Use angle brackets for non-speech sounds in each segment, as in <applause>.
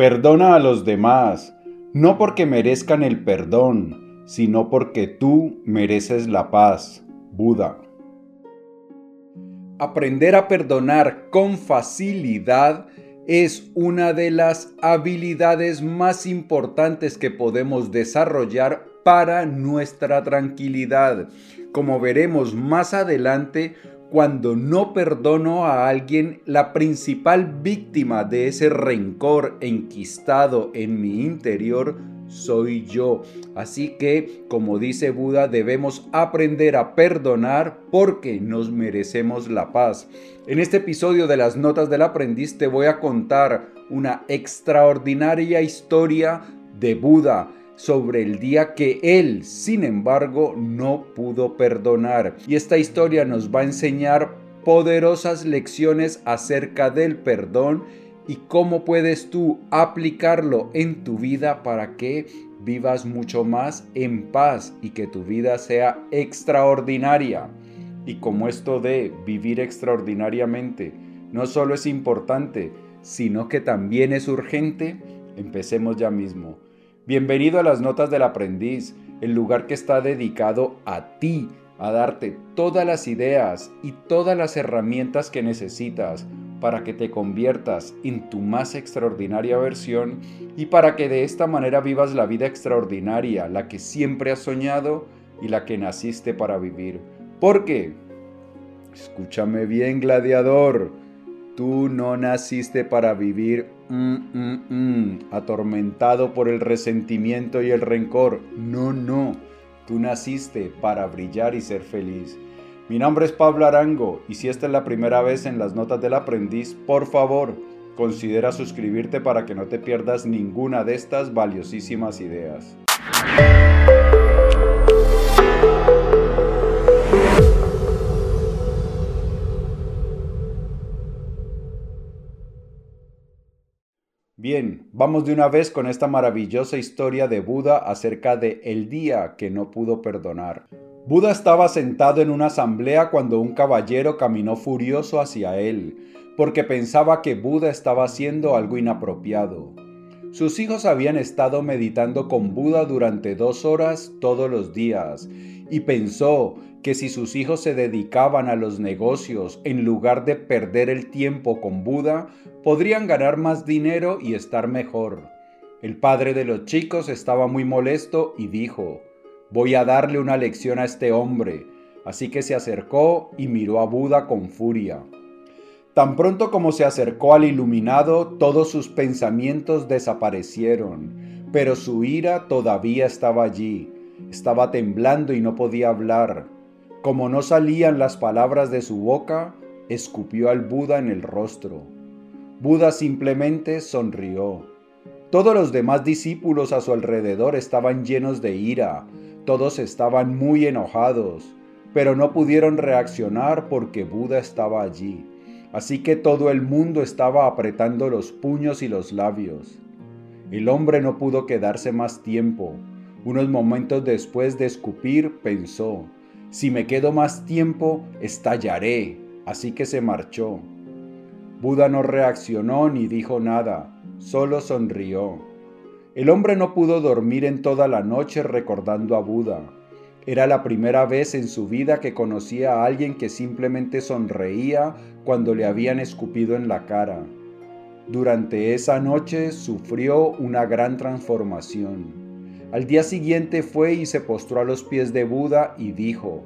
Perdona a los demás, no porque merezcan el perdón, sino porque tú mereces la paz. Buda. Aprender a perdonar con facilidad es una de las habilidades más importantes que podemos desarrollar para nuestra tranquilidad. Como veremos más adelante, cuando no perdono a alguien, la principal víctima de ese rencor enquistado en mi interior soy yo. Así que, como dice Buda, debemos aprender a perdonar porque nos merecemos la paz. En este episodio de las Notas del Aprendiz te voy a contar una extraordinaria historia de Buda sobre el día que él, sin embargo, no pudo perdonar. Y esta historia nos va a enseñar poderosas lecciones acerca del perdón y cómo puedes tú aplicarlo en tu vida para que vivas mucho más en paz y que tu vida sea extraordinaria. Y como esto de vivir extraordinariamente no solo es importante, sino que también es urgente, empecemos ya mismo. Bienvenido a las Notas del Aprendiz, el lugar que está dedicado a ti, a darte todas las ideas y todas las herramientas que necesitas para que te conviertas en tu más extraordinaria versión y para que de esta manera vivas la vida extraordinaria, la que siempre has soñado y la que naciste para vivir. Porque, escúchame bien gladiador, tú no naciste para vivir Mm, mm, mm, atormentado por el resentimiento y el rencor. No, no, tú naciste para brillar y ser feliz. Mi nombre es Pablo Arango y si esta es la primera vez en las notas del aprendiz, por favor, considera suscribirte para que no te pierdas ninguna de estas valiosísimas ideas. Bien, vamos de una vez con esta maravillosa historia de Buda acerca de el día que no pudo perdonar. Buda estaba sentado en una asamblea cuando un caballero caminó furioso hacia él, porque pensaba que Buda estaba haciendo algo inapropiado. Sus hijos habían estado meditando con Buda durante dos horas todos los días, y pensó que si sus hijos se dedicaban a los negocios en lugar de perder el tiempo con Buda, podrían ganar más dinero y estar mejor. El padre de los chicos estaba muy molesto y dijo, voy a darle una lección a este hombre. Así que se acercó y miró a Buda con furia. Tan pronto como se acercó al iluminado, todos sus pensamientos desaparecieron, pero su ira todavía estaba allí. Estaba temblando y no podía hablar. Como no salían las palabras de su boca, escupió al Buda en el rostro. Buda simplemente sonrió. Todos los demás discípulos a su alrededor estaban llenos de ira, todos estaban muy enojados, pero no pudieron reaccionar porque Buda estaba allí. Así que todo el mundo estaba apretando los puños y los labios. El hombre no pudo quedarse más tiempo. Unos momentos después de escupir, pensó, si me quedo más tiempo, estallaré. Así que se marchó. Buda no reaccionó ni dijo nada, solo sonrió. El hombre no pudo dormir en toda la noche recordando a Buda. Era la primera vez en su vida que conocía a alguien que simplemente sonreía cuando le habían escupido en la cara. Durante esa noche sufrió una gran transformación. Al día siguiente fue y se postró a los pies de Buda y dijo,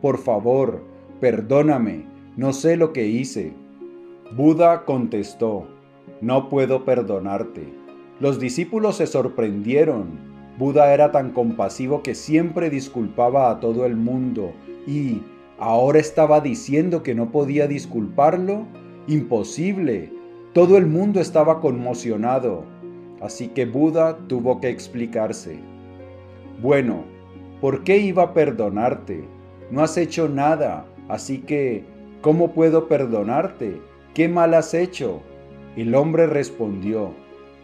Por favor, perdóname, no sé lo que hice. Buda contestó, No puedo perdonarte. Los discípulos se sorprendieron. Buda era tan compasivo que siempre disculpaba a todo el mundo y ahora estaba diciendo que no podía disculparlo. Imposible. Todo el mundo estaba conmocionado. Así que Buda tuvo que explicarse. Bueno, ¿por qué iba a perdonarte? No has hecho nada, así que, ¿cómo puedo perdonarte? ¿Qué mal has hecho? El hombre respondió,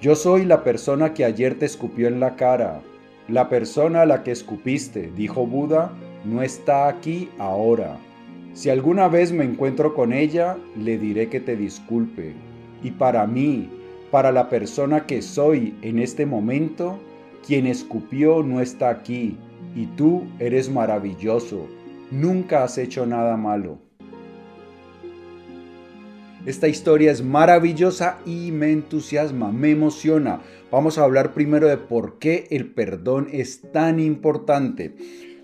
yo soy la persona que ayer te escupió en la cara. La persona a la que escupiste, dijo Buda, no está aquí ahora. Si alguna vez me encuentro con ella, le diré que te disculpe. Y para mí, para la persona que soy en este momento, quien escupió no está aquí y tú eres maravilloso. Nunca has hecho nada malo. Esta historia es maravillosa y me entusiasma, me emociona. Vamos a hablar primero de por qué el perdón es tan importante.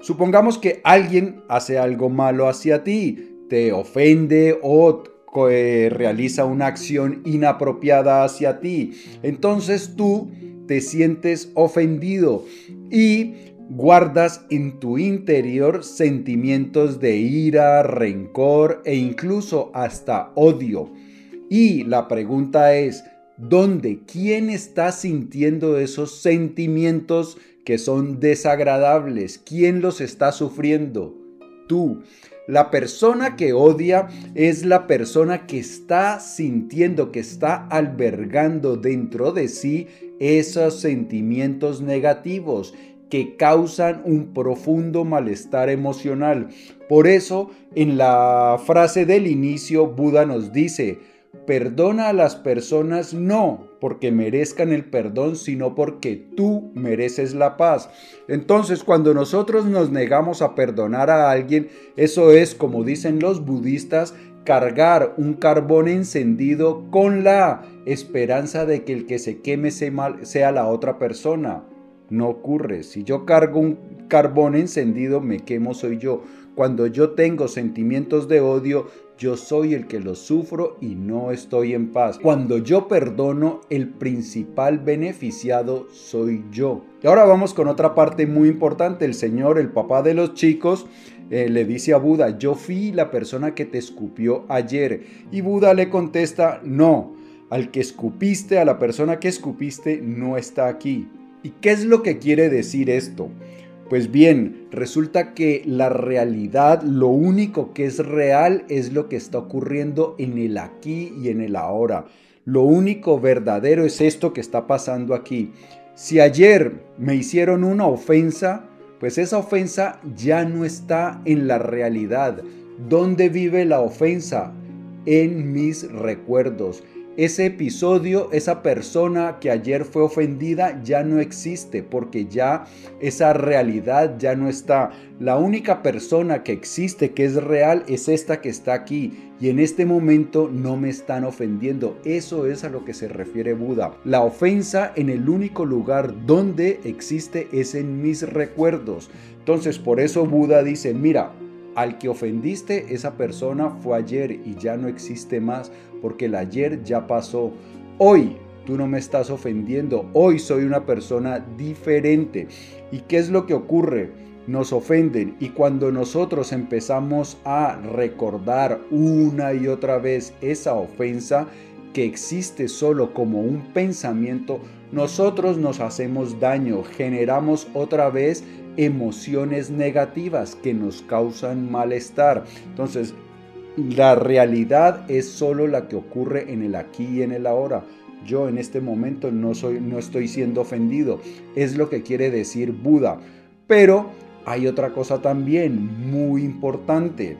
Supongamos que alguien hace algo malo hacia ti, te ofende o realiza una acción inapropiada hacia ti. Entonces tú te sientes ofendido y guardas en tu interior sentimientos de ira, rencor e incluso hasta odio. Y la pregunta es, ¿dónde? ¿Quién está sintiendo esos sentimientos que son desagradables? ¿Quién los está sufriendo? Tú. La persona que odia es la persona que está sintiendo, que está albergando dentro de sí esos sentimientos negativos que causan un profundo malestar emocional. Por eso, en la frase del inicio, Buda nos dice, perdona a las personas no porque merezcan el perdón, sino porque tú mereces la paz. Entonces, cuando nosotros nos negamos a perdonar a alguien, eso es, como dicen los budistas, cargar un carbón encendido con la esperanza de que el que se queme sea la otra persona. No ocurre. Si yo cargo un carbón encendido, me quemo soy yo. Cuando yo tengo sentimientos de odio, yo soy el que los sufro y no estoy en paz. Cuando yo perdono, el principal beneficiado soy yo. Y ahora vamos con otra parte muy importante. El Señor, el papá de los chicos, eh, le dice a Buda, yo fui la persona que te escupió ayer. Y Buda le contesta, no, al que escupiste, a la persona que escupiste, no está aquí. ¿Y qué es lo que quiere decir esto? Pues bien, resulta que la realidad, lo único que es real es lo que está ocurriendo en el aquí y en el ahora. Lo único verdadero es esto que está pasando aquí. Si ayer me hicieron una ofensa, pues esa ofensa ya no está en la realidad. ¿Dónde vive la ofensa? En mis recuerdos ese episodio, esa persona que ayer fue ofendida ya no existe porque ya esa realidad ya no está. La única persona que existe que es real es esta que está aquí y en este momento no me están ofendiendo. Eso es a lo que se refiere Buda. La ofensa en el único lugar donde existe es en mis recuerdos. Entonces por eso Buda dice, mira, al que ofendiste, esa persona fue ayer y ya no existe más, porque el ayer ya pasó. Hoy tú no me estás ofendiendo, hoy soy una persona diferente. ¿Y qué es lo que ocurre? Nos ofenden y cuando nosotros empezamos a recordar una y otra vez esa ofensa, que existe solo como un pensamiento, nosotros nos hacemos daño, generamos otra vez emociones negativas que nos causan malestar. Entonces, la realidad es solo la que ocurre en el aquí y en el ahora. Yo en este momento no, soy, no estoy siendo ofendido. Es lo que quiere decir Buda. Pero hay otra cosa también muy importante.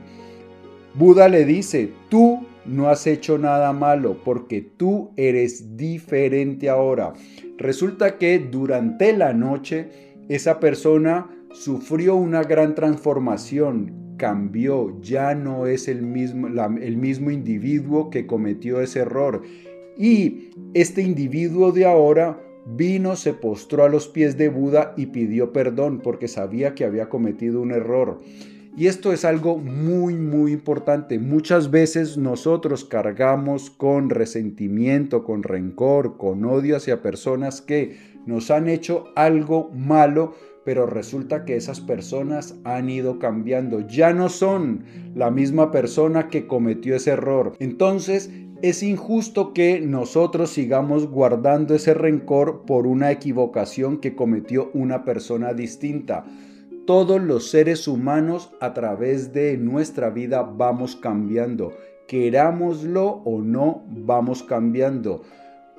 Buda le dice, tú no has hecho nada malo porque tú eres diferente ahora. Resulta que durante la noche esa persona sufrió una gran transformación, cambió, ya no es el mismo, el mismo individuo que cometió ese error. Y este individuo de ahora vino, se postró a los pies de Buda y pidió perdón porque sabía que había cometido un error. Y esto es algo muy, muy importante. Muchas veces nosotros cargamos con resentimiento, con rencor, con odio hacia personas que nos han hecho algo malo, pero resulta que esas personas han ido cambiando. Ya no son la misma persona que cometió ese error. Entonces, es injusto que nosotros sigamos guardando ese rencor por una equivocación que cometió una persona distinta. Todos los seres humanos a través de nuestra vida vamos cambiando. Querámoslo o no, vamos cambiando.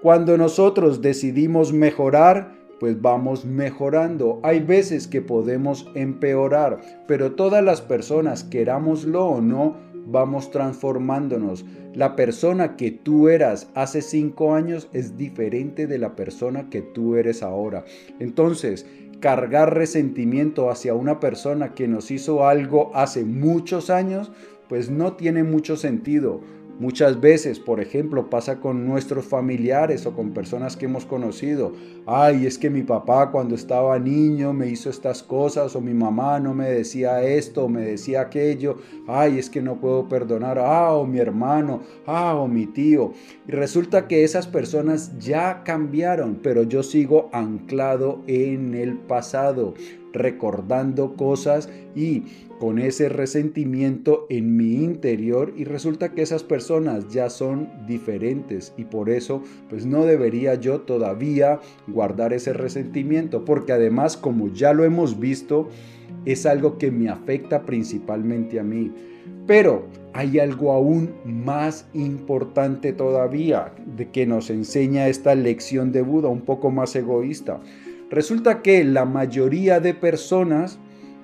Cuando nosotros decidimos mejorar, pues vamos mejorando. Hay veces que podemos empeorar, pero todas las personas, querámoslo o no, vamos transformándonos. La persona que tú eras hace cinco años es diferente de la persona que tú eres ahora. Entonces, cargar resentimiento hacia una persona que nos hizo algo hace muchos años, pues no tiene mucho sentido. Muchas veces, por ejemplo, pasa con nuestros familiares o con personas que hemos conocido. Ay, es que mi papá cuando estaba niño me hizo estas cosas o mi mamá no me decía esto o me decía aquello. Ay, es que no puedo perdonar. Ah, o mi hermano. Ah, o mi tío. Y resulta que esas personas ya cambiaron, pero yo sigo anclado en el pasado recordando cosas y con ese resentimiento en mi interior y resulta que esas personas ya son diferentes y por eso pues no debería yo todavía guardar ese resentimiento porque además como ya lo hemos visto es algo que me afecta principalmente a mí. Pero hay algo aún más importante todavía de que nos enseña esta lección de Buda, un poco más egoísta. Resulta que la mayoría de personas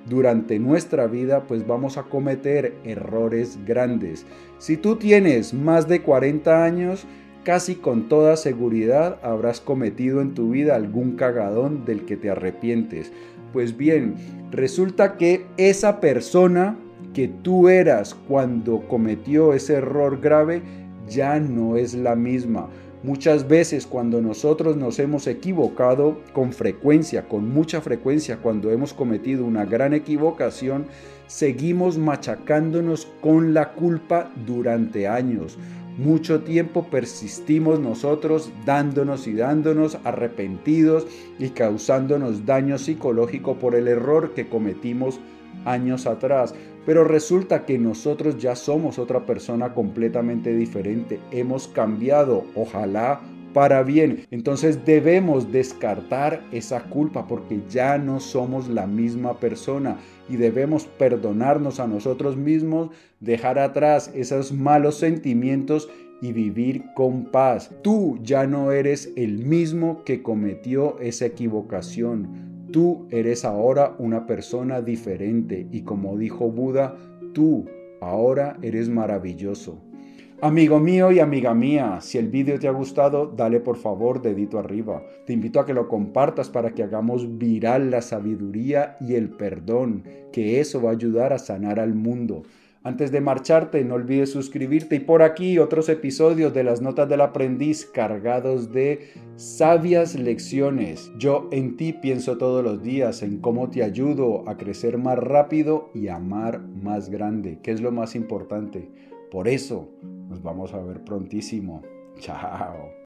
durante nuestra vida pues vamos a cometer errores grandes. Si tú tienes más de 40 años, casi con toda seguridad habrás cometido en tu vida algún cagadón del que te arrepientes. Pues bien, resulta que esa persona que tú eras cuando cometió ese error grave ya no es la misma. Muchas veces cuando nosotros nos hemos equivocado con frecuencia, con mucha frecuencia, cuando hemos cometido una gran equivocación, seguimos machacándonos con la culpa durante años. Mucho tiempo persistimos nosotros dándonos y dándonos arrepentidos y causándonos daño psicológico por el error que cometimos años atrás. Pero resulta que nosotros ya somos otra persona completamente diferente. Hemos cambiado, ojalá para bien. Entonces debemos descartar esa culpa porque ya no somos la misma persona y debemos perdonarnos a nosotros mismos, dejar atrás esos malos sentimientos y vivir con paz. Tú ya no eres el mismo que cometió esa equivocación. Tú eres ahora una persona diferente y como dijo Buda, tú ahora eres maravilloso. Amigo mío y amiga mía, si el vídeo te ha gustado, dale por favor dedito arriba. Te invito a que lo compartas para que hagamos viral la sabiduría y el perdón, que eso va a ayudar a sanar al mundo. Antes de marcharte, no olvides suscribirte y por aquí otros episodios de las notas del aprendiz cargados de sabias lecciones. Yo en ti pienso todos los días en cómo te ayudo a crecer más rápido y amar más grande, que es lo más importante. Por eso nos vamos a ver prontísimo. <laughs> Chao.